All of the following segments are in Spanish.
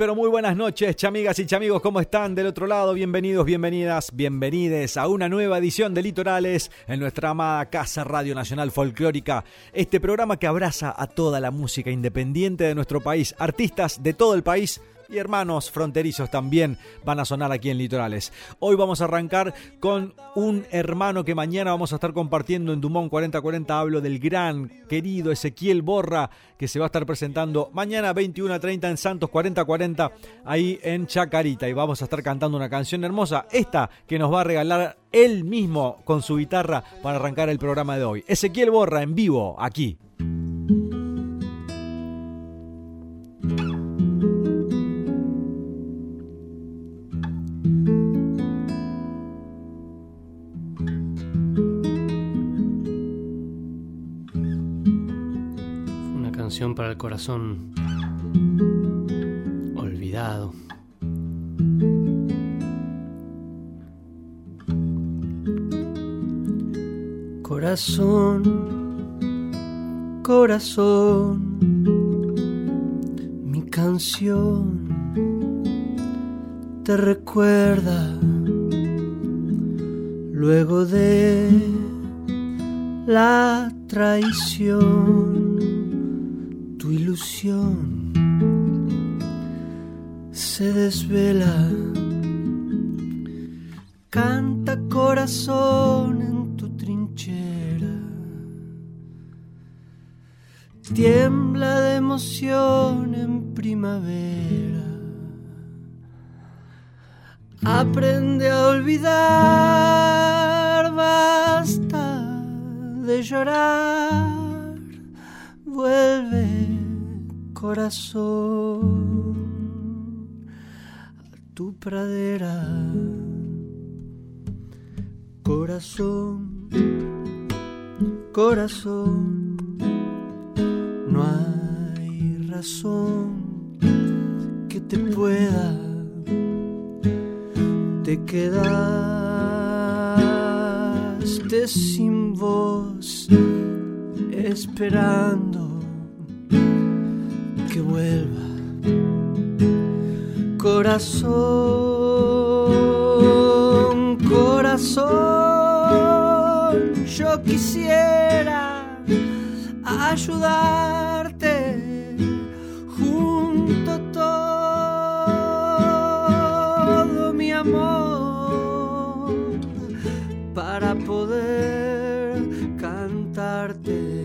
Pero muy buenas noches, chamigas y chamigos, ¿cómo están del otro lado? Bienvenidos, bienvenidas, bienvenides a una nueva edición de Litorales en nuestra amada Casa Radio Nacional Folclórica, este programa que abraza a toda la música independiente de nuestro país, artistas de todo el país y hermanos fronterizos también van a sonar aquí en Litorales. Hoy vamos a arrancar con un hermano que mañana vamos a estar compartiendo en Dumont 4040. Hablo del gran querido Ezequiel Borra que se va a estar presentando mañana 21.30 en Santos 4040 ahí en Chacarita y vamos a estar cantando una canción hermosa, esta que nos va a regalar él mismo con su guitarra para arrancar el programa de hoy. Ezequiel Borra en vivo aquí. Para el corazón olvidado. Corazón, corazón, mi canción te recuerda luego de la traición se desvela. Canta corazón en tu trinchera. Tiembla de emoción en primavera. Aprende a olvidar, basta de llorar. Vuelve corazón a tu pradera. Corazón, corazón, no hay razón que te pueda, te quedaste sin voz esperando vuelva. Corazón, corazón, yo quisiera ayudarte junto todo mi amor para poder cantarte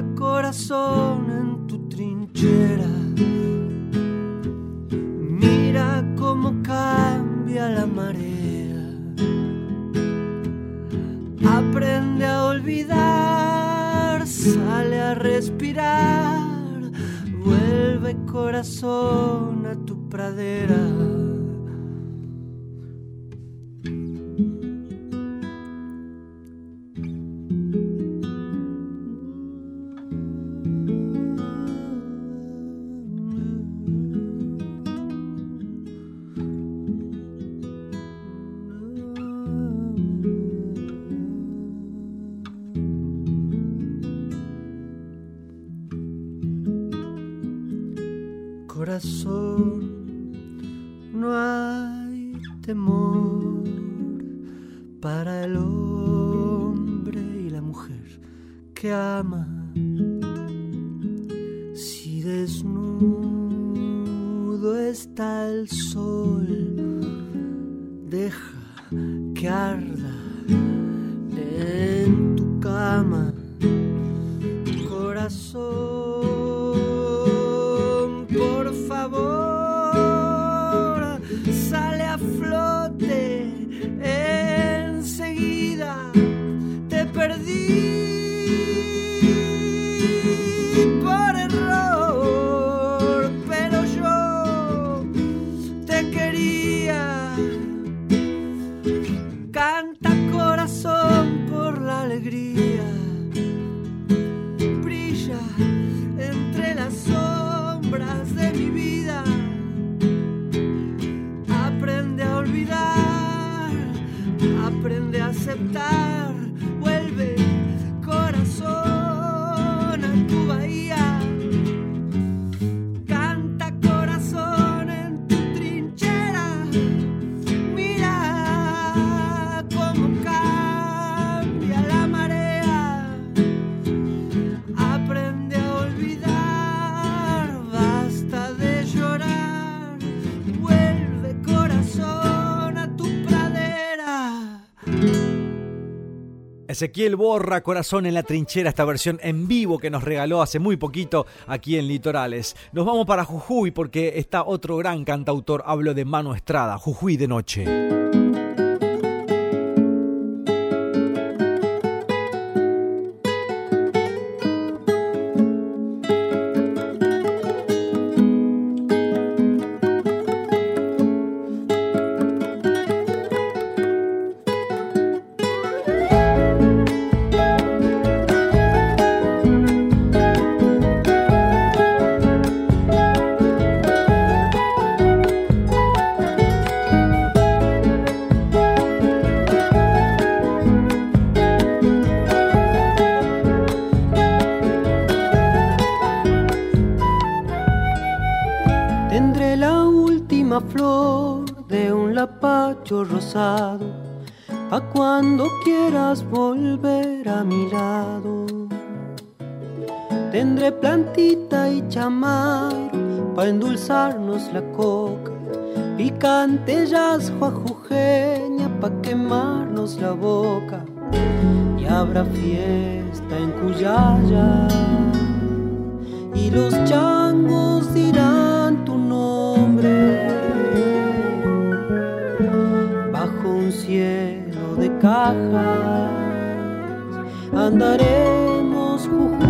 en corazón a tu pradera. aceptar. Ezequiel Borra, Corazón en la Trinchera, esta versión en vivo que nos regaló hace muy poquito aquí en Litorales. Nos vamos para Jujuy porque está otro gran cantautor, hablo de Mano Estrada, Jujuy de Noche. La coca, picantellas juajujeña pa' quemarnos la boca. Y habrá fiesta en Cuyaya, y los changos dirán tu nombre. Bajo un cielo de cajas andaremos Jujuy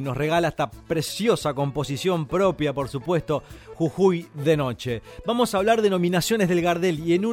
nos regala esta preciosa composición propia, por supuesto, Jujuy de Noche. Vamos a hablar de nominaciones del Gardel y en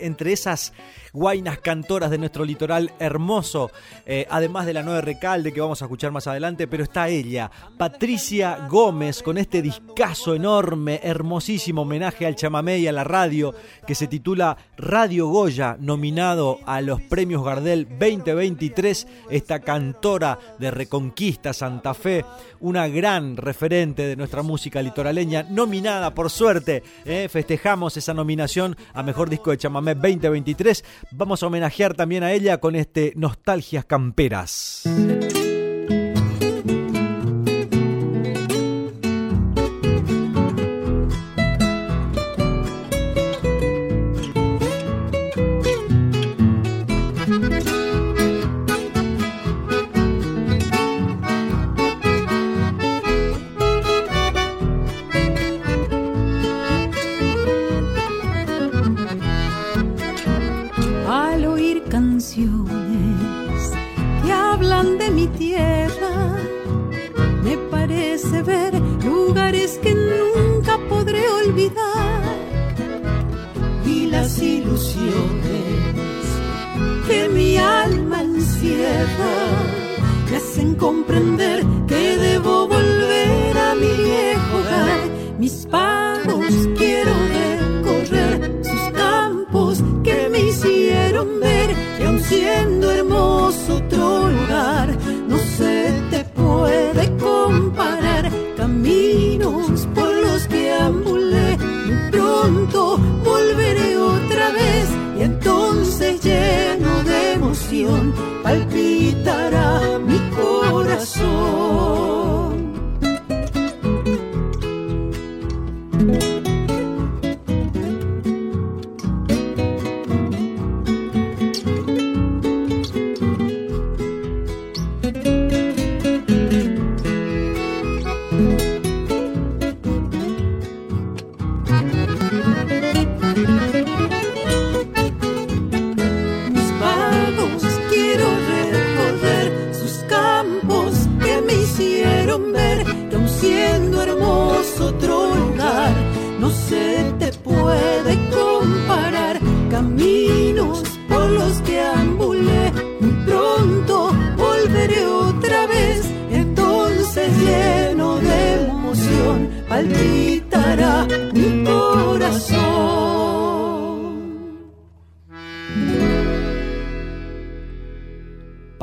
entre esas guainas cantoras de nuestro litoral hermoso, eh, además de la nueva Recalde que vamos a escuchar más adelante, pero está ella, Patricia Gómez, con este discazo enorme, hermosísimo homenaje al chamamé y a la radio, que se titula Radio Goya, nominado a los premios Gardel 2023, esta cantora de Reconquista, Santa Fe, una gran referente de nuestra música litoraleña, nominada por suerte. ¿eh? Festejamos esa nominación a Mejor Disco de Chamamé 2023. Vamos a homenajear también a ella con este Nostalgias Camperas. siendo hermoso otro lugar, no se te puede comparar. Caminos por los que ambulé, y pronto volveré otra vez y entonces lleno de emoción palpitará mi corazón.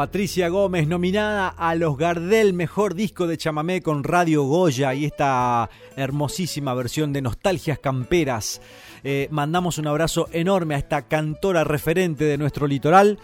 Patricia Gómez, nominada a los Gardel Mejor Disco de Chamamé con Radio Goya y esta hermosísima versión de Nostalgias Camperas. Eh, mandamos un abrazo enorme a esta cantora referente de nuestro litoral.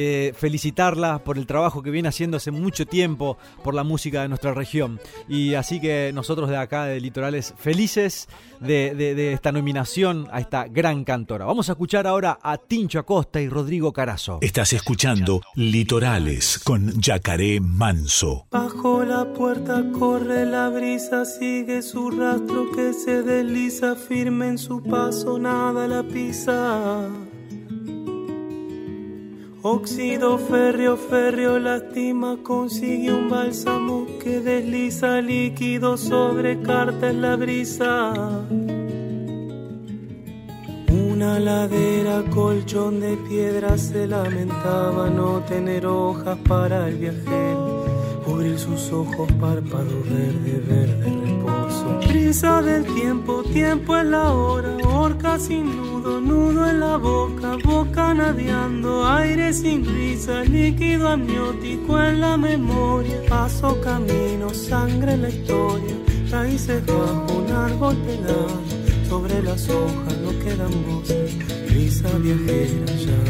Eh, felicitarla por el trabajo que viene haciendo hace mucho tiempo por la música de nuestra región. Y así que nosotros de acá de Litorales felices de, esta nominación a esta gran cantora. Vamos a escuchar ahora a Tincho Acosta y Rodrigo Carazo. Estás escuchando Litorales con Yacaré Manso. Bajo la puerta corre la brisa, sigue su rastro que se desliza firme en su paso, nada la pisa. Óxido férreo, férreo lastima, consigue un bálsamo que desliza líquido sobre carta en la brisa. Una ladera, colchón de piedra, se lamentaba no tener hojas para el viajero, cubrir sus ojos, párpados verde, verde reposo. Brisa del tiempo, tiempo en la hora, horca sin nudo, en la boca, boca nadeando, aire sin risa, líquido amniótico en la memoria. Paso camino, sangre en la historia, raíces bajo un árbol pelado, sobre las hojas no quedan voces, brisa viajera llama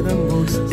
hojas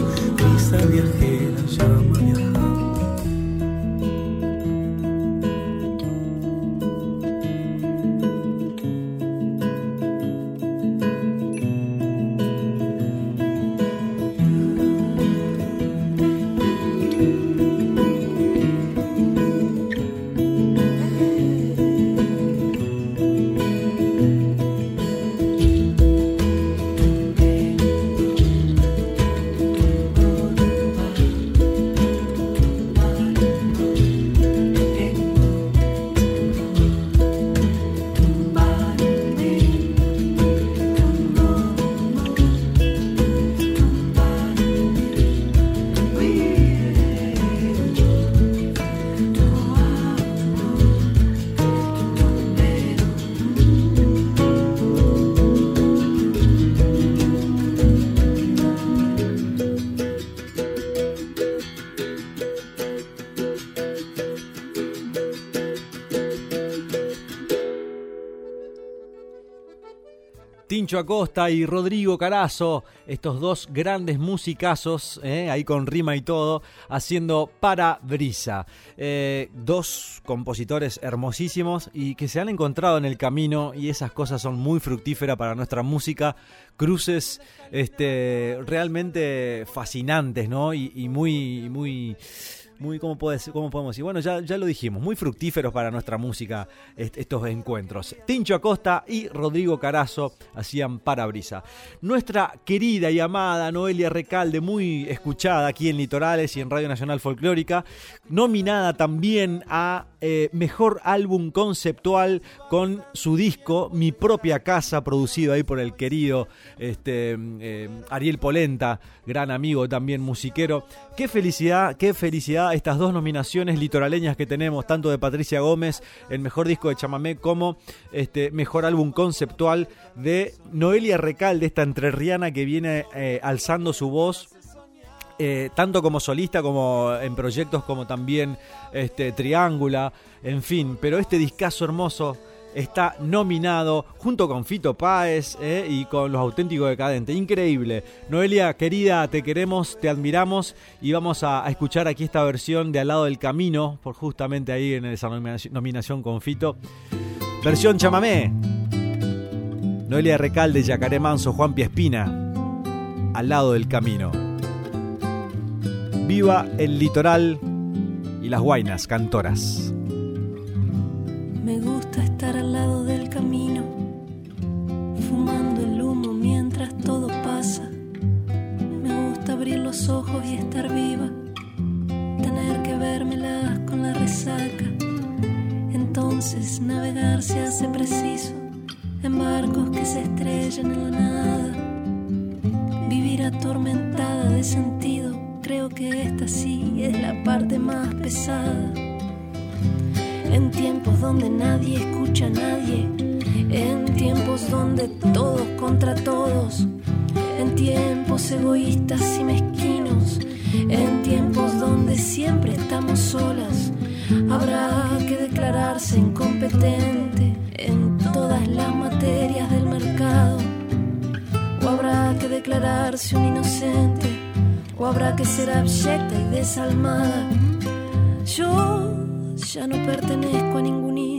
Tincho Acosta y Rodrigo Carazo, estos dos grandes musicazos, eh, ahí con rima y todo, haciendo Para Brisa. Eh, dos compositores hermosísimos y que se han encontrado en el camino y esas cosas son muy fructíferas para nuestra música. Cruces este, realmente fascinantes, ¿no? Y, y muy, muy muy, ¿cómo, puede, cómo podemos decir? Bueno, ya, ya lo dijimos, muy fructíferos para nuestra música estos encuentros. Tincho Acosta y Rodrigo Carazo hacían Parabrisa. Nuestra querida y amada Noelia Recalde, muy escuchada aquí en Litorales y en Radio Nacional Folclórica, nominada también a eh, Mejor Álbum Conceptual con su disco Mi Propia Casa, producido ahí por el querido este, eh, Ariel Polenta, gran amigo también musiquero. Qué felicidad, qué felicidad estas dos nominaciones litoraleñas que tenemos, tanto de Patricia Gómez, el mejor disco de chamamé, como este mejor álbum conceptual de Noelia Recalde, esta entrerriana que viene eh, alzando su voz eh, tanto como solista como en proyectos como también este, Triángula, en fin, pero este discazo hermoso está nominado junto con Fito Páez eh, y con Los Auténticos Decadentes. Increíble. Noelia, querida, te queremos, te admiramos y vamos a, escuchar aquí esta versión de Al lado del camino, por justamente ahí en esa nominación con Fito. Versión chamamé. Noelia Recalde, Yacaré Manso, Juan Piespina. Al lado del camino. Viva el litoral y las guainas cantoras. Me gusta ojos y estar viva, tener que vérmelas con la resaca. Entonces navegar se hace preciso en barcos que se estrellan en la nada. Vivir atormentada de sentido creo que esta sí es la parte más pesada. En tiempos donde nadie escucha a nadie, en tiempos donde todos contra todos, en tiempos egoístas y mezquinos, en tiempos donde siempre estamos solas, habrá que declararse incompetente en todas las materias del mercado, o habrá que declararse un inocente o habrá que ser abyecta y desalmada. Yo ya no pertenezco a ningún me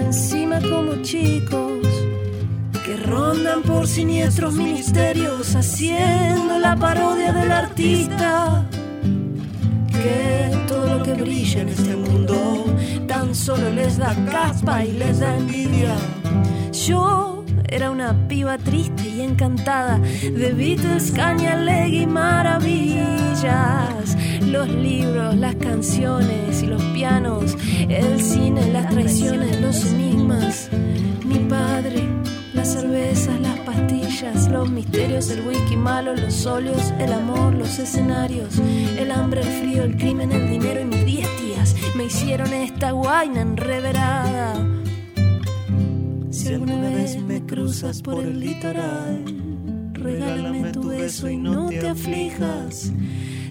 encima como chicos que rondan por siniestros ministerios haciendo la parodia del artista que todo lo que brilla en este mundo tan solo les da capa y les da envidia. Yo era una piba triste y encantada de Beatles, caña, y maravillas. Los libros, las canciones y los pianos, el cine, las traiciones, los enigmas. Mi padre, las cervezas, las pastillas, los misterios, el whisky malo, los óleos, el amor, los escenarios, el hambre, el frío, el crimen, el dinero y mis diez tías me hicieron esta guaina enreverada. Si alguna vez me cruzas por el litoral, regálame tu beso y no te aflijas.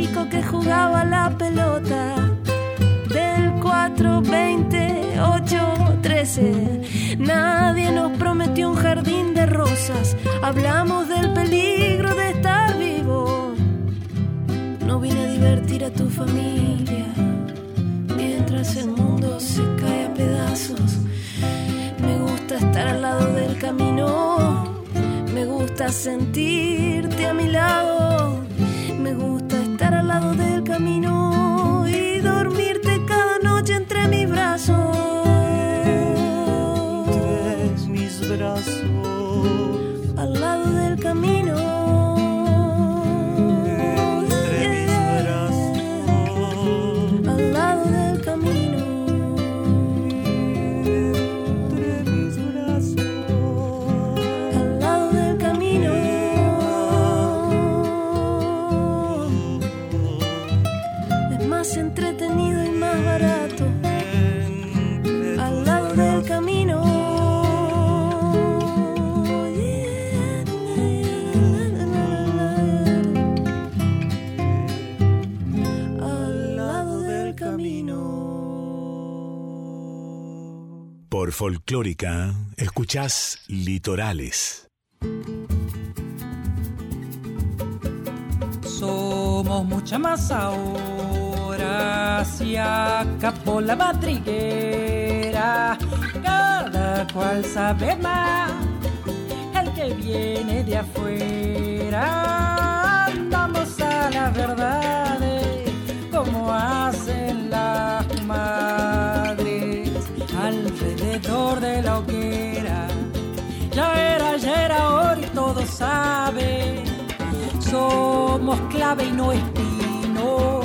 chico que jugaba la pelota, del 4, 20, 8, 13. Nadie nos prometió un jardín de rosas, hablamos del peligro de estar vivo. No vine a divertir a tu familia mientras el mundo se cae a pedazos estar al lado del camino. Me gusta sentirte a mi lado. Me gusta lado del camino y dormirte cada noche entre mis brazos. Folclórica, escuchás Litorales. Somos mucha más ahora, si acabó la madriguera, cada cual sabe más, el que viene de afuera, andamos a la verdad, como hacen las madres alrededor de la hoguera. Ya era, ya era hoy, todo sabe. Somos clave y no espinos.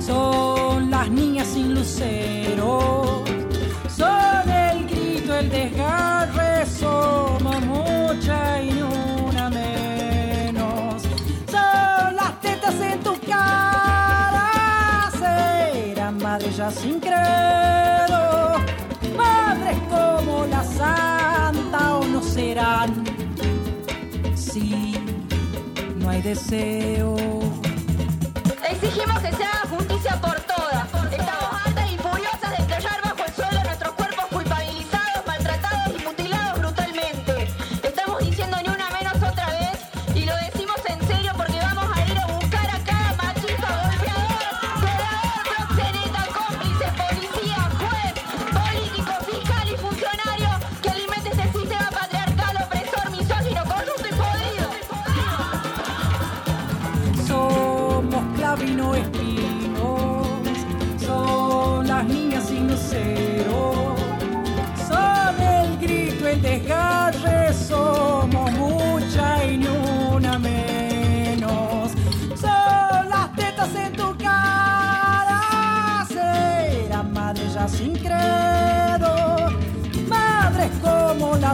Son las niñas sin luceros. Son el grito, el desgarre. Somos mucha y una menos. Son las tetas en tu cara. Madre ya sin credo no serán. Si no hay deseo. Exigimos que sea justicia por sin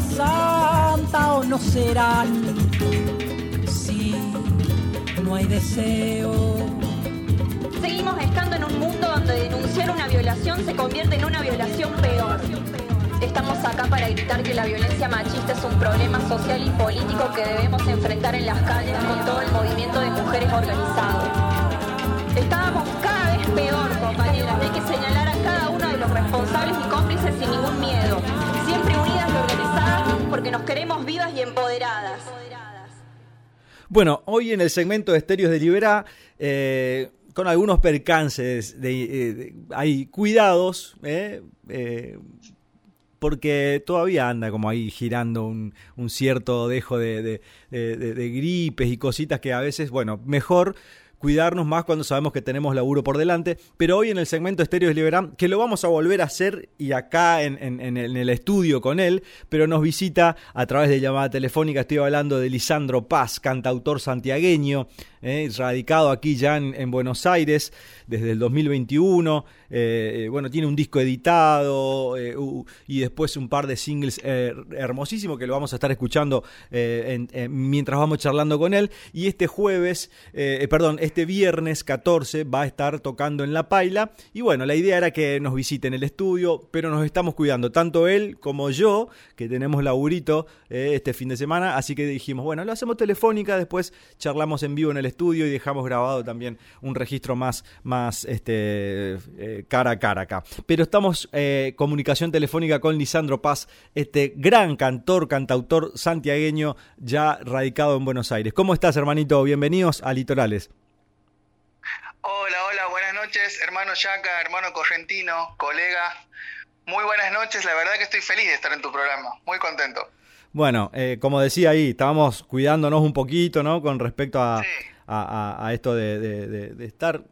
santa o no serán, si no hay deseo. Seguimos estando en un mundo donde denunciar una violación se convierte en una violación peor. Estamos acá para gritar que la violencia machista es un problema social y político que debemos enfrentar en las calles con todo el movimiento de mujeres organizado. Estábamos cada vez peor, compañeras. Hay que señalar a felices sin ningún miedo, siempre unidas y organizadas porque nos queremos vivas y empoderadas. Bueno, hoy en el segmento de Estéreos de Liberá, eh, con algunos percances, eh, hay cuidados, eh, porque todavía anda como ahí girando un, cierto dejo de, de, gripes y cositas que a veces, bueno, mejor cuidarnos más cuando sabemos que tenemos laburo por delante. Pero hoy en el segmento Estéreo de Liberam, que lo vamos a volver a hacer y acá en, en, el estudio con él, pero nos visita a través de llamada telefónica. Estoy hablando de Lisandro Paz, cantautor santiagueño, eh, radicado aquí ya en, Buenos Aires desde el 2021. Eh, bueno, tiene un disco editado eh, y después un par de singles hermosísimos que lo vamos a estar escuchando mientras vamos charlando con él. Y este jueves, perdón, este viernes 14 va a estar tocando en La Paila. Y bueno, la idea era que nos visiten el estudio, pero nos estamos cuidando, tanto él como yo, que tenemos laburito este fin de semana. Así que dijimos, bueno, lo hacemos telefónica, después charlamos en vivo en el estudio y dejamos grabado también un registro más, más este, eh, cara a cara acá. Pero estamos eh, comunicación telefónica con Lisandro Paz, este gran cantor, cantautor santiagueño ya radicado en Buenos Aires. ¿Cómo estás, hermanito? Bienvenidos a Litorales. Hola, hola, buenas noches, hermano Yaca, hermano Correntino, colega. Muy buenas noches, la verdad que estoy feliz de estar en tu programa, muy contento. Bueno, eh, como decía ahí, estábamos cuidándonos un poquito, ¿no? Con respecto a, a, esto de, estar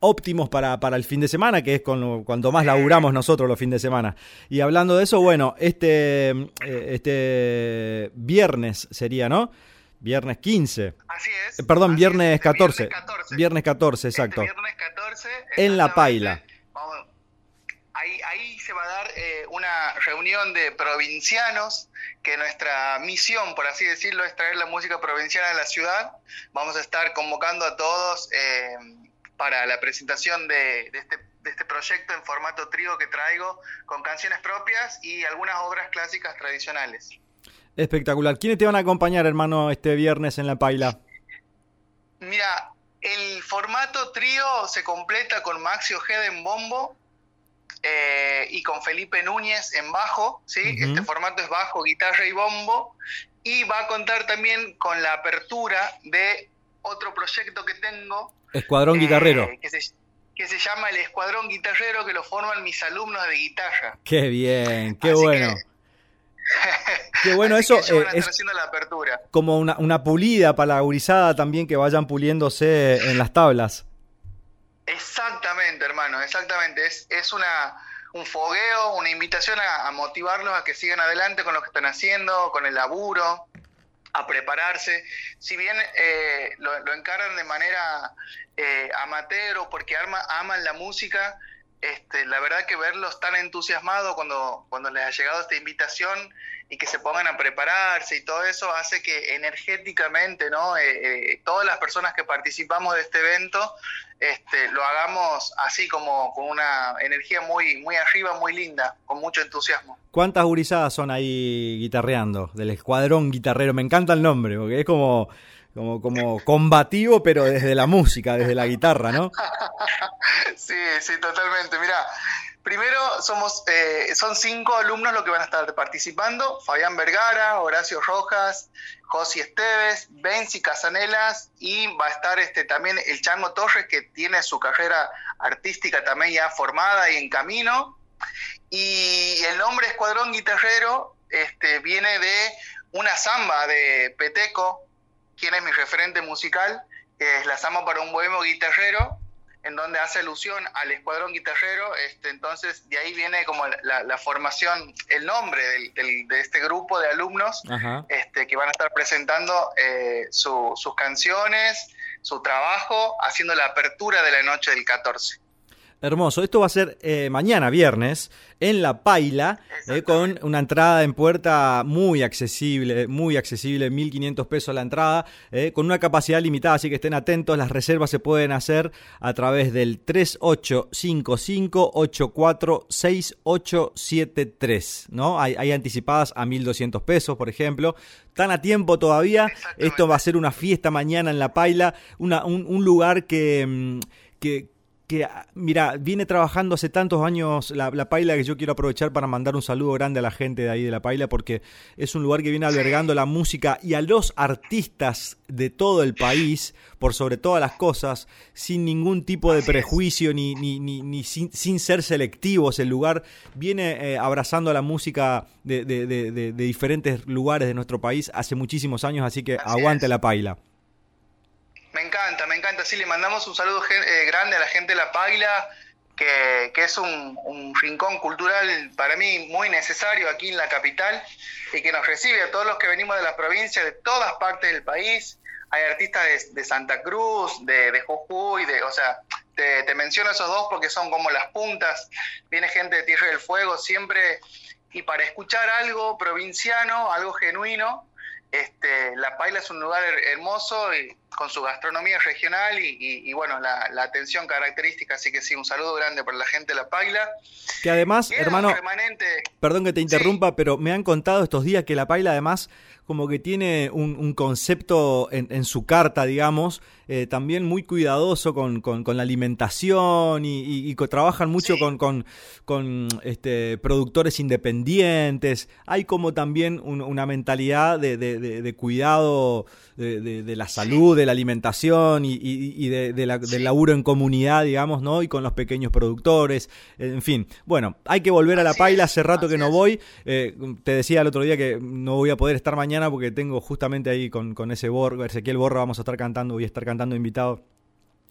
óptimos para, para, el fin de semana, que es con cuanto más laburamos nosotros los fines de semana. Y hablando de eso, bueno, este, eh, este viernes sería, ¿no? Viernes 15. Así es. Eh, perdón, viernes, 14. Viernes 14. Este exacto. viernes 14. En La Paila. ahí, ahí se va a dar eh, una reunión de provincianos que nuestra misión, por así decirlo, es traer la música provincial a la ciudad. Vamos a estar convocando a todos eh, para la presentación de, este, de, este, proyecto en formato trío que traigo, con canciones propias y algunas obras clásicas tradicionales. Espectacular. ¿Quiénes te van a acompañar, hermano, este viernes en La Paila? Mira, el formato trío se completa con Maxi Ojeda en bombo, eh, y con Felipe Núñez en bajo, ¿sí? Este formato es bajo, guitarra y bombo, y va a contar también con la apertura de otro proyecto que tengo. Escuadrón Guitarrero. Eh, que, se, llama el Escuadrón Guitarrero, que lo forman mis alumnos de guitarra. Qué bien, qué bueno. Qué bueno eso. Eh, es haciendo la apertura. Como una, una pulida para la gurizada también que vayan puliéndose en las tablas. Exactamente, hermano, exactamente. Es, es una, un fogueo, una invitación a, motivarlos a que sigan adelante con lo que están haciendo, con el laburo, a prepararse. Si bien eh, lo, lo, encaran de manera eh, amateur o porque aman la música, este, la verdad que verlos tan entusiasmados cuando, cuando les ha llegado esta invitación y que se pongan a prepararse y todo eso hace que energéticamente, ¿no? Eh, eh, todas las personas que participamos de este evento este, lo hagamos así como con una energía muy, muy arriba, muy linda, con mucho entusiasmo. ¿Cuántas gurizadas son ahí guitarreando? Del escuadrón guitarrero, me encanta el nombre, porque es como como, como combativo, pero desde la música, desde la guitarra, ¿no? Sí, sí, totalmente. Mira, primero somos, eh, son cinco alumnos los que van a estar participando: Fabián Vergara, Horacio Rojas, Josi Esteves, Benzi Casanelas y va a estar este también el Chango Torres, que tiene su carrera artística también ya formada y en camino. Y el nombre Escuadrón Guitarrero este, viene de una samba de Peteco, quién es mi referente musical, que es La Sama para un Bohemo Guitarrero, en donde hace alusión al escuadrón guitarrero, este, entonces de ahí viene como la, formación, el nombre de este grupo de alumnos este, que van a estar presentando eh, sus canciones, su trabajo, haciendo la apertura de la noche del 14. Hermoso. Esto va a ser eh, mañana, viernes, en La Paila, eh, con una entrada en puerta muy accesible, muy accesible, 1.500 pesos la entrada, eh, con una capacidad limitada, así que estén atentos. Las reservas se pueden hacer a través del 3855-846873, ¿no? Hay, hay anticipadas a 1.200 pesos, por ejemplo. Están a tiempo todavía. Esto va a ser una fiesta mañana en La Paila, una, un, lugar que, mm, que que, mira, viene trabajando hace tantos años la, la, Paila que yo quiero aprovechar para mandar un saludo grande a la gente de ahí de la Paila porque es un lugar que viene albergando la música y a los artistas de todo el país, por sobre todas las cosas, sin ningún tipo de prejuicio ni, ni, ni, ni sin, sin, ser selectivos. El lugar viene eh, abrazando la música de, de, de, de, diferentes lugares de nuestro país hace muchísimos años, así que aguante la Paila. Me encanta, me encanta. Sí, le mandamos un saludo eh, grande a la gente de La Paila, que, es un, un, rincón cultural para mí muy necesario aquí en la capital y que nos recibe a todos los que venimos de la provincia, de todas partes del país. Hay artistas de, de Santa Cruz, de, de Jujuy, de, o sea, te, te, menciono esos dos porque son como las puntas. Viene gente de Tierra del Fuego siempre. Y para escuchar algo provinciano, algo genuino, este, La Paila es un lugar hermoso y con su gastronomía regional y, y, y bueno, la, la, atención característica, así que sí, un saludo grande para la gente de La Paila. Que además, hermano, permanente... perdón que te interrumpa, sí. pero me han contado estos días que La Paila además como que tiene un, un concepto en, en, su carta, digamos, eh, también muy cuidadoso con, con, con la alimentación y, y, y trabajan mucho sí. con, con este, productores independientes. Hay como también un, una mentalidad de, de, de, de cuidado de, la salud, de la alimentación y, de, la, del laburo en comunidad, digamos, ¿no? Y con los pequeños productores, en fin. Bueno, hay que volver a la paila, hace rato que no voy. Eh, te decía el otro día que no voy a poder estar mañana porque tengo justamente ahí con, con ese Borro, Ezequiel Borro, vamos a estar cantando, voy a estar cantando invitado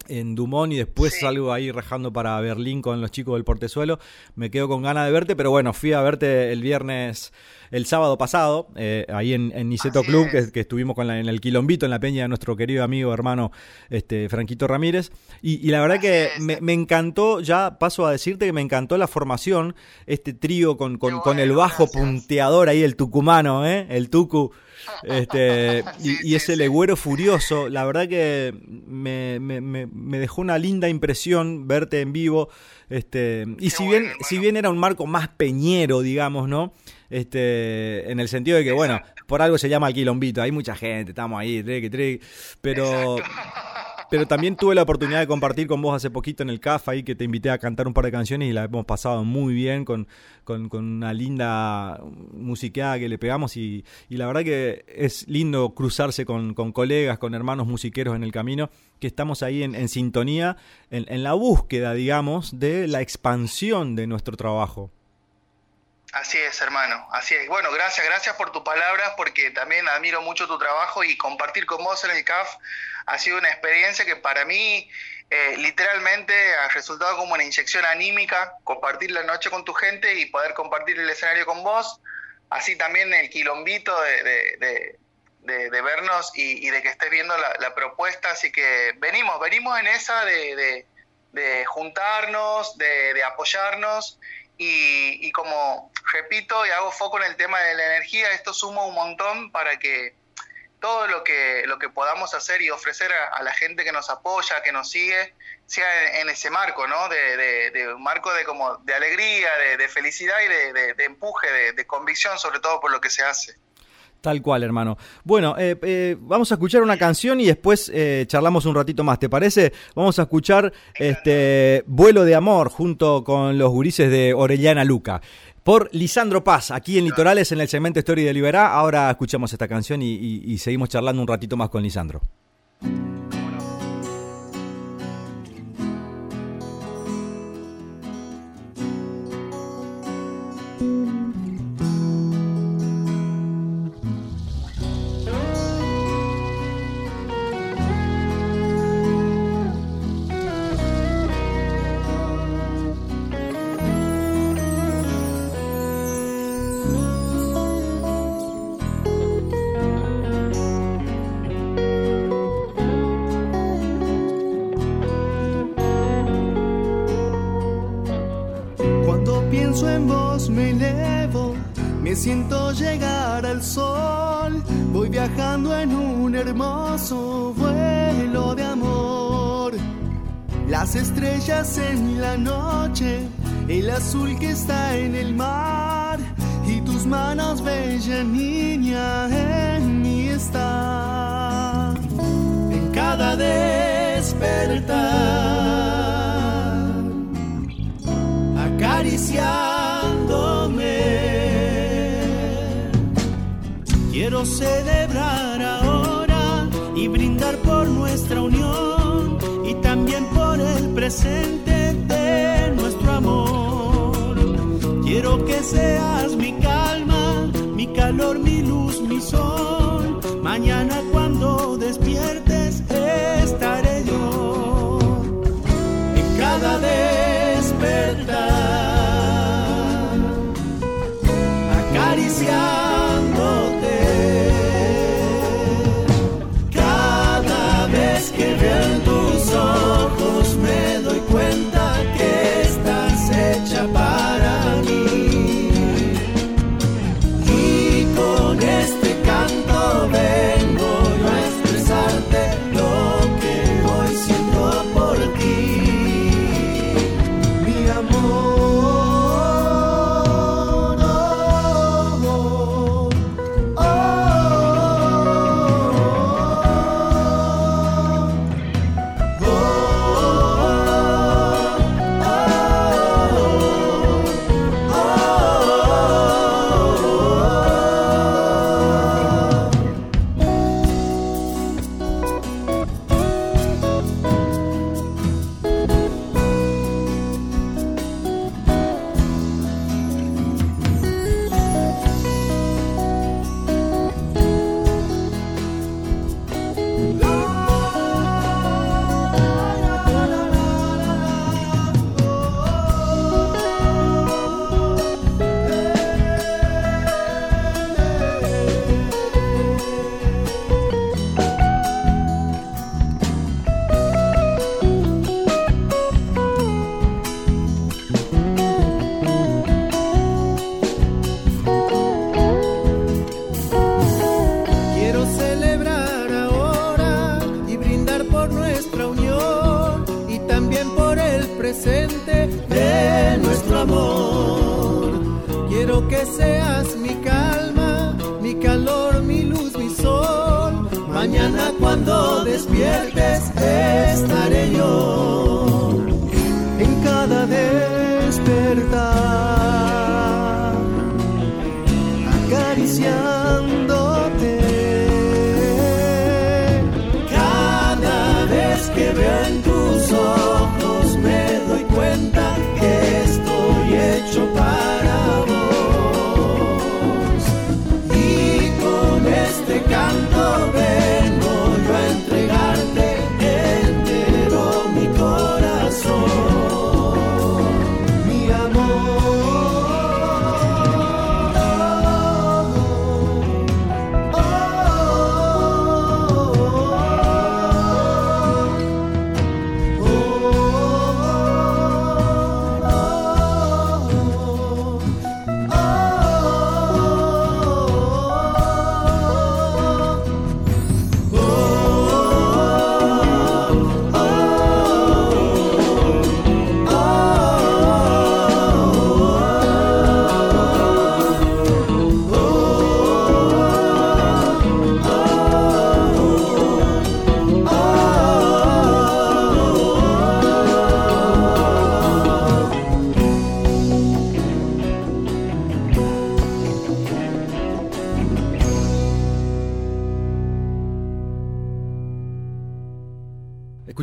en Dumont y después sí. salgo ahí rajando para Berlín con los chicos del Portezuelo. Me quedo con ganas de verte, pero bueno, fui a verte el viernes, el sábado pasado, eh, ahí en, en Niceto Así Club, que, que, estuvimos con la, en el Quilombito, en la peña de nuestro querido amigo hermano este Franquito Ramírez. Y, y la verdad Así que me, me, encantó, ya paso a decirte que me encantó la formación, este trío con, con, bueno, con el bajo gracias. punteador ahí, el tucumano, ¿eh? el tucu. Este, sí, y, y, ese sí, legüero furioso, la verdad que me, me, me, dejó una linda impresión verte en vivo. Este, y Qué si bien, bueno. si bien era un marco más peñero, digamos, ¿no? Este, en el sentido de que, Exacto. bueno, por algo se llama el quilombito, hay mucha gente, estamos ahí, triqui, triqui, pero pero también tuve la oportunidad de compartir con vos hace poquito en el CAF ahí que te invité a cantar un par de canciones y la hemos pasado muy bien con, con, con una linda musiqueada que le pegamos y, y, la verdad que es lindo cruzarse con, con, colegas, con hermanos musiqueros en el camino, que estamos ahí en, en sintonía, en, en la búsqueda, digamos, de la expansión de nuestro trabajo. Así es, hermano, así es. Bueno, gracias, gracias por tus palabras, porque también admiro mucho tu trabajo y compartir con vos en el CAF ha sido una experiencia que para mí eh, literalmente ha resultado como una inyección anímica, compartir la noche con tu gente y poder compartir el escenario con vos, así también el quilombito de, de, de, de, de vernos y, de que estés viendo la, la, propuesta, así que venimos, venimos en esa de, juntarnos, de apoyarnos y, y, como repito y hago foco en el tema de la energía, esto suma un montón para que todo lo que, lo que podamos hacer y ofrecer a, la gente que nos apoya, que nos sigue, sea en, ese marco, ¿no? De, de, un marco de, como, de alegría, de, felicidad y de empuje, de convicción sobre todo por lo que se hace. Tal cual, hermano. Bueno, eh, eh, vamos a escuchar una canción y después eh, charlamos un ratito más, ¿te parece? Vamos a escuchar este Vuelo de Amor junto con los gurises de Orellana Luca. Por Lisandro Paz, aquí en Litorales, en el segmento Story de Liberá. Ahora escuchamos esta canción y, y, y seguimos charlando un ratito más con Lisandro. Siento llegar al sol, voy viajando en un hermoso vuelo de amor. Las estrellas en la noche, el azul que está en el mar, y tus manos, bella niña, en mí está. En cada despertar acariciándome. Quiero celebrar ahora y brindar por nuestra unión y también por el presente de nuestro amor. Quiero que seas mi calma, mi calor, mi luz, mi sol. Mañana cuando despiertes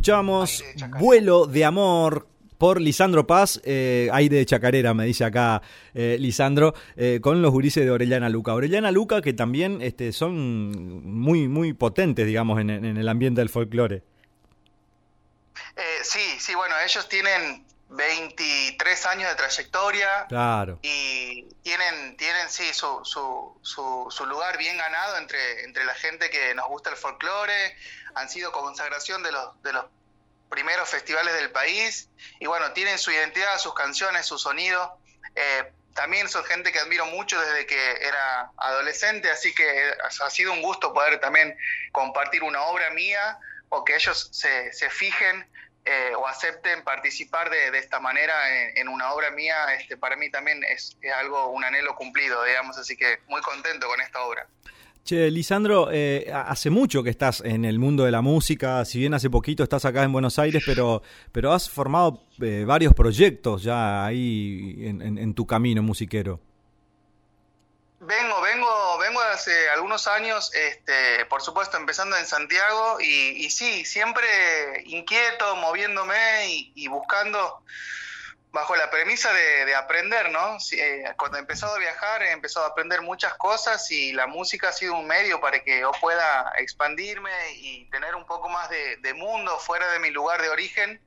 Escuchamos Vuelo de Amor por Lisandro Paz, eh, aire de chacarera, me dice acá eh, Lisandro, eh, con los gurises de Orellana Luca. Orellana Luca que también este, son muy, muy potentes, digamos, en, en el ambiente del folclore. Eh, sí, sí, bueno, ellos tienen 23 años de trayectoria Claro. y tienen, tienen sí, su, su, su, su lugar bien ganado entre, entre la gente que nos gusta el folclore, han sido consagración de los, de los primeros festivales del país y bueno, tienen su identidad, sus canciones, su sonido. Eh, también son gente que admiro mucho desde que era adolescente, así que ha sido un gusto poder también compartir una obra mía o que ellos se, se fijen eh, o acepten participar de, de esta manera en, en una obra mía, este, para mí también es, es algo, un anhelo cumplido, digamos, así que muy contento con esta obra. Che, Lisandro, eh, hace mucho que estás en el mundo de la música, si bien hace poquito estás acá en Buenos Aires, pero, pero has formado eh, varios proyectos ya ahí en, tu camino musiquero. Vengo, vengo, vengo hace algunos años, este, por supuesto, empezando en Santiago y, sí, siempre inquieto, moviéndome y buscando bajo la premisa de, aprender, ¿no? Eh, cuando he empezado a viajar he empezado a aprender muchas cosas y la música ha sido un medio para que yo pueda expandirme y tener un poco más de, mundo fuera de mi lugar de origen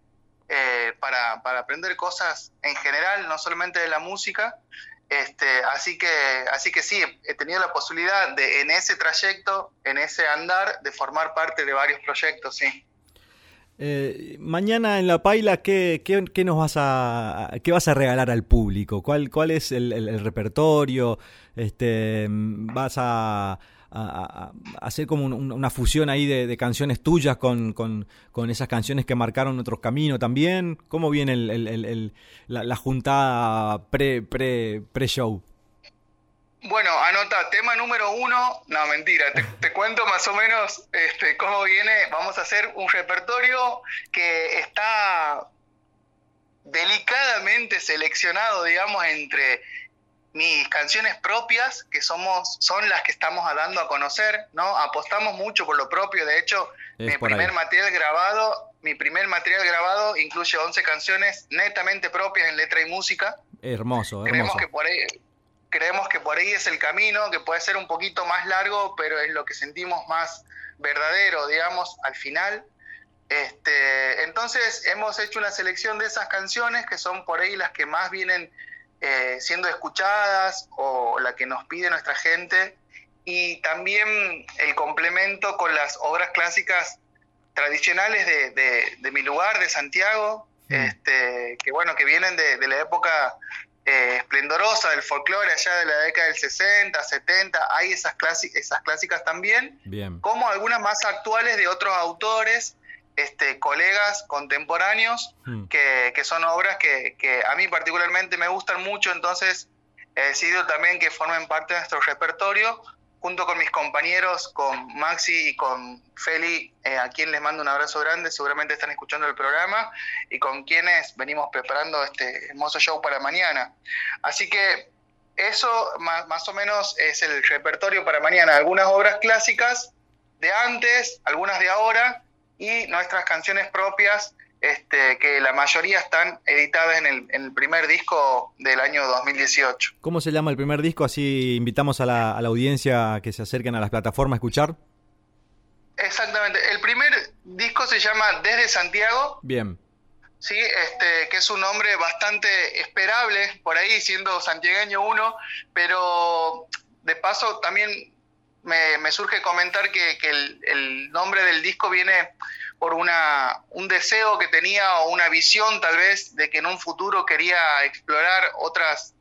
eh, para, para, aprender cosas en general, no solamente de la música. Este, así que, así que sí, he tenido la posibilidad de en ese trayecto, en ese andar, de formar parte de varios proyectos, sí. Eh, mañana en la paila, ¿qué, qué, nos vas a, qué vas a regalar al público? ¿Cuál, cuál es el, repertorio? Este, ¿Vas a, hacer como una fusión ahí de, canciones tuyas con, esas canciones que marcaron otros caminos también? ¿Cómo viene la, la, juntada pre-show? pre pre show bueno, anota, tema número uno, no mentira, te, cuento más o menos este, cómo viene. Vamos a hacer un repertorio que está delicadamente seleccionado, digamos, entre mis canciones propias, que somos, son las que estamos dando a conocer, ¿no? Apostamos mucho por lo propio, de hecho, mi primer material grabado, mi primer material grabado incluye 11 canciones netamente propias en letra y música. Hermoso, hermoso. Creemos que por ahí creemos que por ahí es el camino, que puede ser un poquito más largo, pero es lo que sentimos más verdadero, digamos, al final. Este, entonces hemos hecho una selección de esas canciones que son por ahí las que más vienen eh, siendo escuchadas o la que nos pide nuestra gente y también el complemento con las obras clásicas tradicionales de, mi lugar, de Santiago, mm. este, que bueno, que vienen de, de la época eh, esplendorosa del folclore allá de la década del 60, 70, hay esas, esas clásicas también, como algunas más actuales de otros autores, este, colegas contemporáneos, hmm. que, son obras que, que, a mí particularmente me gustan mucho, entonces he decidido también que formen parte de nuestro repertorio, junto con mis compañeros, con Maxi y con Feli, eh, a quien les mando un abrazo grande, seguramente están escuchando el programa, y con quienes venimos preparando este hermoso show para mañana. Así que eso más, más o menos es el repertorio para mañana. Algunas obras clásicas de antes, algunas de ahora, y nuestras canciones propias este, que la mayoría están editadas en el, primer disco del año 2018. ¿Cómo se llama el primer disco? Así invitamos a la, audiencia a que se acerquen a las plataformas a escuchar. Exactamente. El primer disco se llama Desde Santiago. Bien. Sí, este, que es un nombre bastante esperable, por ahí siendo santiagueño uno, pero de paso también me, surge comentar que, el, nombre del disco viene por una, un deseo que tenía o una visión tal vez de que en un futuro quería explorar otras,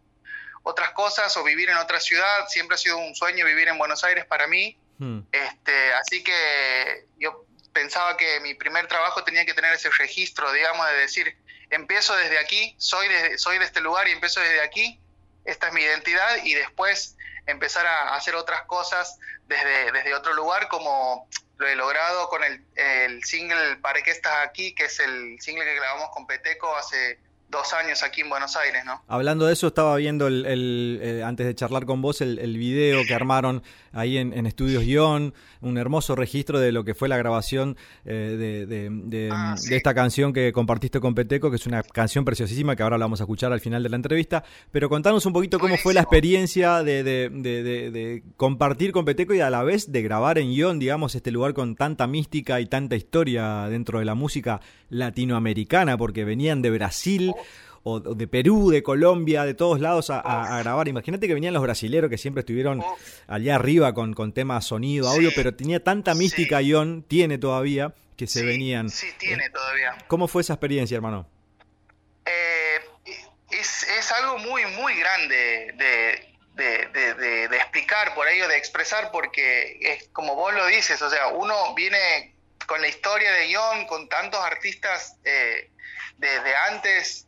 otras cosas o vivir en otra ciudad. Siempre ha sido un sueño vivir en Buenos Aires para mí. Hmm. Este, así que yo pensaba que mi primer trabajo tenía que tener ese registro, digamos, de decir, empiezo desde aquí, soy de, soy de este lugar y empiezo desde aquí, esta es mi identidad y después empezar a hacer otras cosas desde, desde otro lugar como lo he logrado con el, el single Para qué estás aquí, que es el single que grabamos con Peteco hace dos años aquí en Buenos Aires, ¿no? Hablando de eso, estaba viendo el, eh, antes de charlar con vos el, el video que armaron ahí en, Estudios Guión, un hermoso registro de lo que fue la grabación eh, de, ah, de, esta canción que compartiste con Peteco, que es una canción preciosísima que ahora la vamos a escuchar al final de la entrevista. Pero contanos un poquito cómo fue la experiencia de, compartir con Peteco y a la vez de grabar en Guión, digamos, este lugar con tanta mística y tanta historia dentro de la música latinoamericana, porque venían de Brasil o de Perú, de Colombia, de todos lados a, grabar. Imagínate que venían los brasileros que siempre estuvieron allá arriba con, con temas sonido, audio, pero tenía tanta mística, Ion, tiene todavía, que se venían. Sí, tiene todavía. ¿Cómo fue esa experiencia, hermano? Eh, es, es, algo muy, muy grande de, de, de, explicar por ello, de expresar, porque es como vos lo dices, o sea, uno viene con la historia de Ion, con tantos artistas eh, desde antes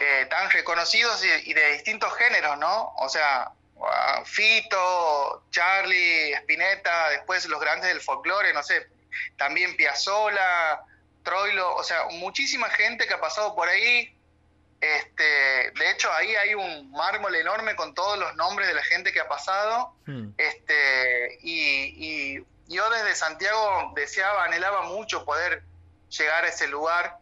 eh, tan reconocidos y, de distintos géneros, ¿no? O sea, ah, Fito, Charlie, Spinetta, después los grandes del folclore, no sé, también Piazzola, Troilo, o sea, muchísima gente que ha pasado por ahí. Este, de hecho, ahí hay un mármol enorme con todos los nombres de la gente que ha pasado. Hmm. Este, y, y yo desde Santiago deseaba, anhelaba mucho poder llegar a ese lugar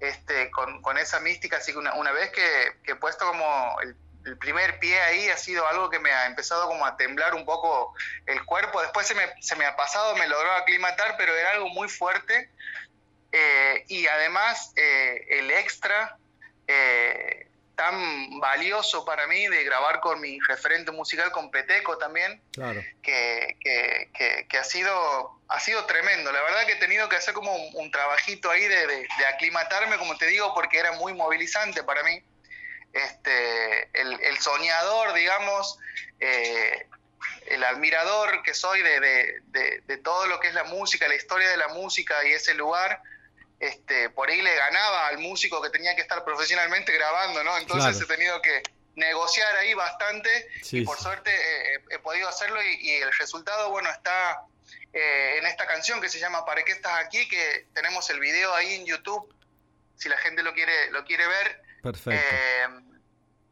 este, con, esa mística, así que una, una vez que, he puesto como el, el primer pie ahí ha sido algo que me ha empezado como a temblar un poco el cuerpo, después se me, se me ha pasado, me logró aclimatar, pero era algo muy fuerte. Eh, y además eh, el extra eh, tan valioso para mí de grabar con mi referente musical, con Peteco también, Claro. que, que, que- que ha sido ha sido tremendo. La verdad que he tenido que hacer como un, un trabajito ahí de, de- de aclimatarme, como te digo, porque era muy movilizante para mí. Este, el, el soñador, digamos, eh, el admirador que soy de, de- de- de todo lo que es la música, la historia de la música y ese lugar, este, por ahí le ganaba al músico que tenía que estar profesionalmente grabando, ¿no? Entonces Claro. he tenido que negociar ahí bastante Sí, y por sí. suerte eh, he, he podido hacerlo y, y el resultado, bueno, está eh, en esta canción que se llama ¿Para qué estás aquí? que tenemos el video ahí en YouTube, si la gente lo quiere, lo quiere ver. Perfecto. Eh,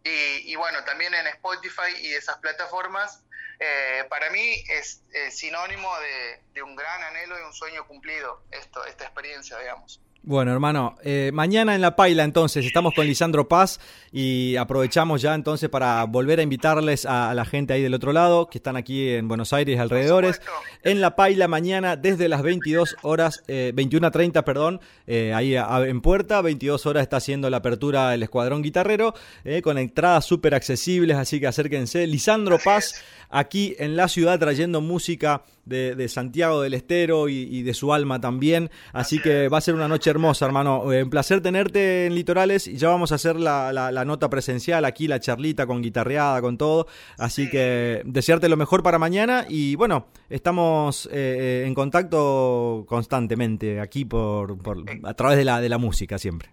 y, y bueno, también en Spotify y esas plataformas, eh, para mí es eh, sinónimo de, de un gran anhelo y un sueño cumplido, esto, esta experiencia, digamos. Bueno, hermano, eh, mañana en La Paila entonces estamos con Lisandro Paz y aprovechamos ya entonces para volver a invitarles a, a la gente ahí del otro lado, que están aquí en Buenos Aires alrededores. supuesto. En La Paila mañana desde las 22 horas, eh, 21.30, perdón, eh, ahí a- en puerta, 22 horas está haciendo la apertura el Escuadrón Guitarrero, con entradas súper accesibles, así que acérquense. Lisandro Paz. Aquí en la ciudad trayendo música de, de Santiago del Estero y, y de su alma también. Así que va a ser una noche hermosa, hermano. Eh, un placer tenerte en Litorales y ya vamos a hacer la, la- la nota presencial aquí, la charlita con guitarreada, con todo. Así Sí. que desearte lo mejor para mañana y bueno, estamos eh, en contacto constantemente aquí por, por- a través de la, de la música siempre.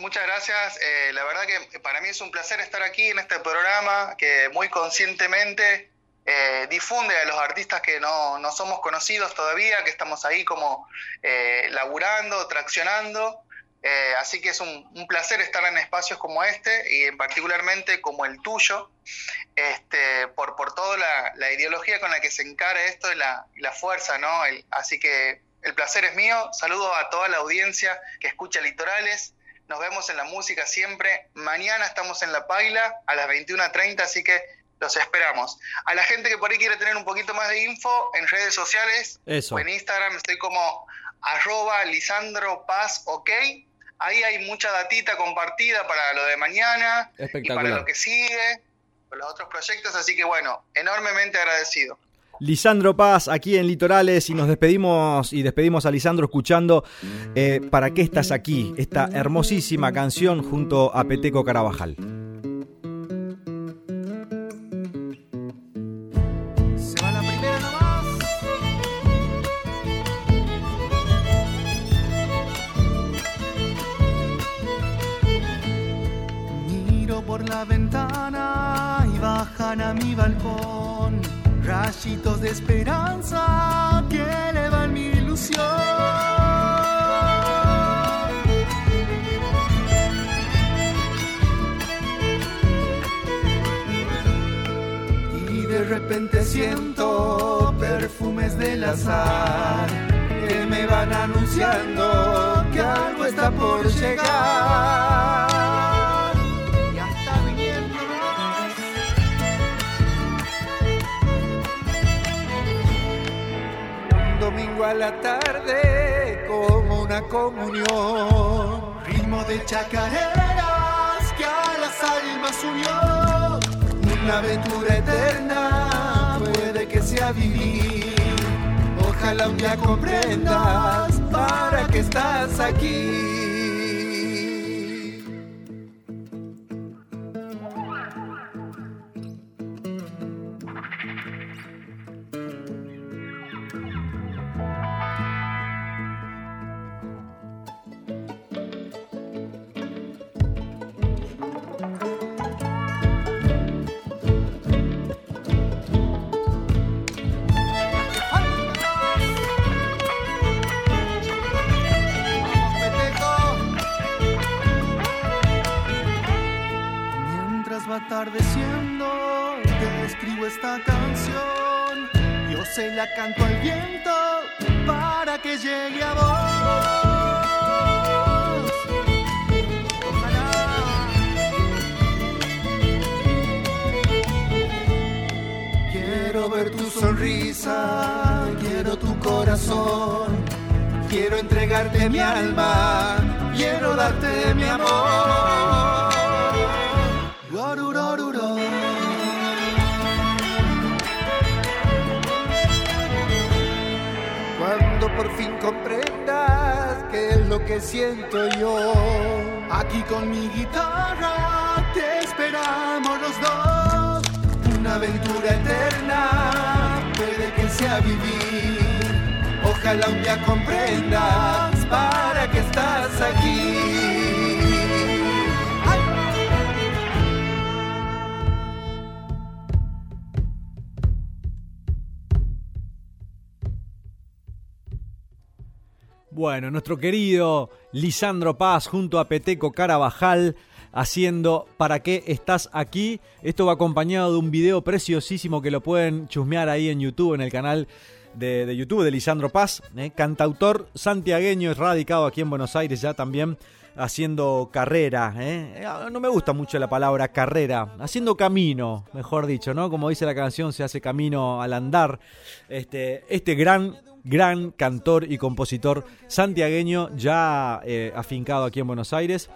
Muchas gracias. Eh, la verdad que para mí es un placer estar aquí en este programa que muy conscientemente eh, difunde a los artistas que no, no somos conocidos todavía, que estamos ahí como eh, laburando, traccionando. Eh, así que es un, placer estar en espacios como este y en particularmente como el tuyo, este, por, por toda la, la ideología con la que se encara esto y la, la fuerza, ¿no? Así que el placer es mío. Saludo a toda la audiencia que escucha Litorales. Nos vemos en la música siempre. Mañana estamos en La Paila a las 21.30, así que los esperamos. A la gente que por ahí quiere tener un poquito más de info en redes sociales Eso. o en Instagram estoy como arroba Lisandro Paz OK. Ahí hay mucha datita compartida para lo de mañana y para lo que sigue, con los otros proyectos, así que bueno, enormemente agradecido. Lisandro Paz aquí en Litorales y nos despedimos y despedimos a Lisandro escuchando eh, ¿Para qué estás aquí? Esta hermosísima canción junto a Peteco Carabajal. Miro por la ventana y bajan a mi balcón rayitos de esperanza que elevan mi ilusión. y de repente siento perfumes del azar que me van anunciando que algo está por llegar. La tarde como una comunión, ritmo de chacareras que a las almas unió una aventura eterna puede que sea vivir. Ojalá un día comprendas para qué estás aquí. Viento para que llegue a vos. Ojalá. Quiero ver tu sonrisa, quiero tu corazón, quiero entregarte mi alma, quiero darte mi amor. Fin comprendas qué es lo que siento yo, aquí con mi guitarra te esperamos los dos. Una aventura eterna puede que sea vivir. Ojalá un día comprendas para qué estás aquí. Bueno, nuestro querido Lisandro Paz junto a Peteco Carabajal haciendo ¿Para qué estás aquí? Esto va acompañado de un video preciosísimo que lo pueden chusmear ahí en YouTube, en el canal de, YouTube de Lisandro Paz, ¿eh? cantautor santiagueño, radicado aquí en Buenos Aires ya también haciendo carrera. ¿eh? No me gusta mucho la palabra carrera, haciendo camino, mejor dicho, ¿no? Como dice la canción, se hace camino al andar. Este, este gran gran cantor y compositor santiagueño ya eh, afincado aquí en Buenos Aires.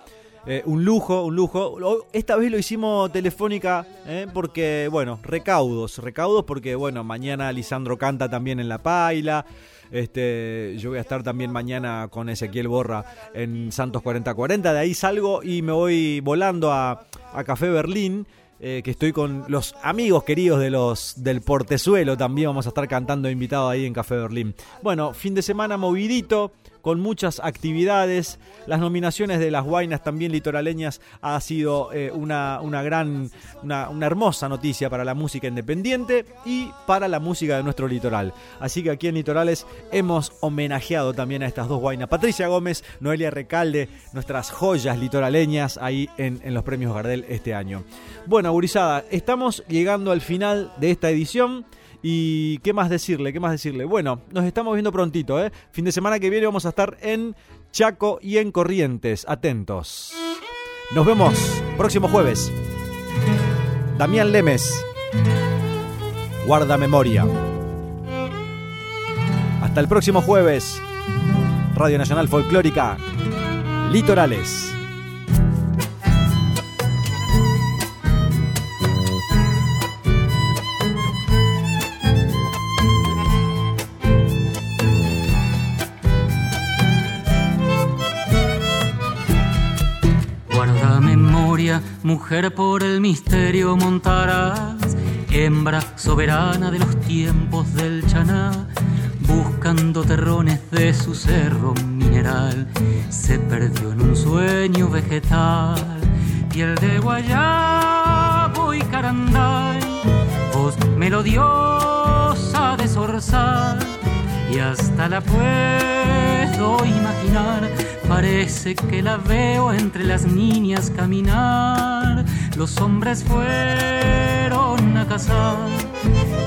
Eh, un lujo, un lujo. Esta vez lo hicimos telefónica eh, porque, bueno, recaudos, recaudos porque, bueno, mañana Lisandro canta también en La Paila. Este, yo voy a estar también mañana con Ezequiel Borra en Santos 4040. De ahí salgo y me voy volando a, a Café Berlín. Eh, que estoy con los amigos queridos de los del Portezuelo. También vamos a estar cantando invitado ahí en Café Berlín. Bueno, fin de semana movidito, con muchas actividades. Las nominaciones de las guainas también litoraleñas ha sido eh, una, una gran, una, hermosa noticia para la música independiente y para la música de nuestro litoral. Así que aquí en Litorales hemos homenajeado también a estas dos guainas. Patricia Gómez, Noelia Recalde, nuestras joyas litoraleñas ahí en, en los premios Gardel este año. Bueno, gurizada, estamos llegando al final de esta edición. Y qué más decirle, qué más decirle. Bueno, nos estamos viendo prontito, ¿eh? Fin de semana que viene vamos a estar en Chaco y en Corrientes. Atentos. Nos vemos próximo jueves. Damián Lemes. Guarda memoria. Hasta el próximo jueves. Radio Nacional Folclórica. Litorales. Mujer por el misterio montarás, hembra soberana de los tiempos del chaná, buscando terrones de su cerro mineral, se perdió en un sueño vegetal, piel de guayabo y caranday, voz melodiosa de zorzal, y hasta la puedo imaginar. Parece que la veo entre las niñas caminar. Los hombres fueron a cazar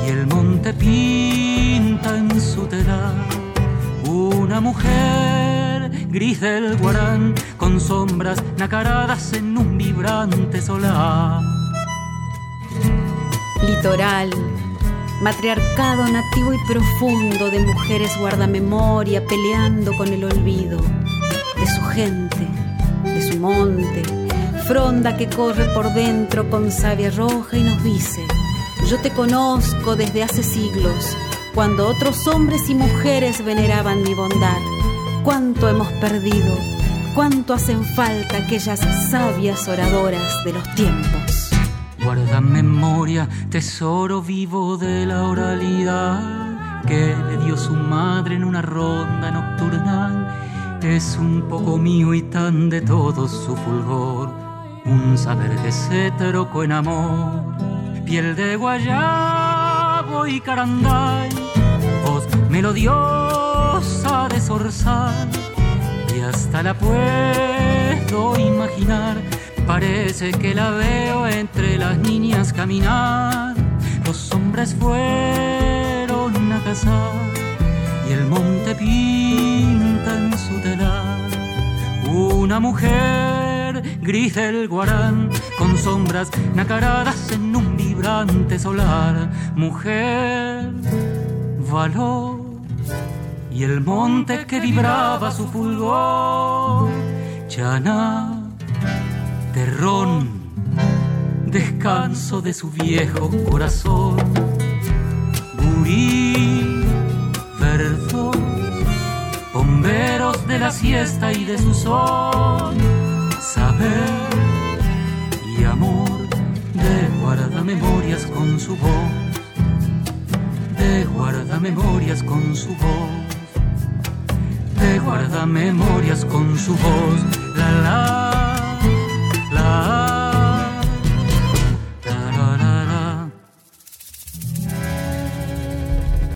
y el monte pinta en su telar una mujer gris del guarán con sombras nacaradas en un vibrante solar. Litoral, matriarcado nativo y profundo de mujeres guardamemoria peleando con el olvido de su gente, de su monte, fronda que corre por dentro con savia roja y nos dice, yo te conozco desde hace siglos, cuando otros hombres y mujeres veneraban mi bondad, cuánto hemos perdido, cuánto hacen falta aquellas sabias oradoras de los tiempos. Guarda memoria, tesoro vivo de la oralidad que le dio su madre en una ronda nocturnal. Es un poco mío y tan de todo su fulgor, un saber que se trocó en amor. Piel de guayabo y caranday, voz melodiosa de zorzal, y hasta la puedo imaginar Parece que la veo entre las niñas caminar. Los hombres fueron a cazar y el monte pinta en su telar. Una mujer gris del guarán con sombras nacaradas en un vibrante solar. Mujer, valor y el monte que vibraba su fulgor. Chana terrón, descanso de su viejo corazón. Gurí, verdor, bomberos de la siesta y de su sol. Saber y amor de guarda memorias con su voz. De guarda memorias con su voz. De guarda memorias con su voz. La la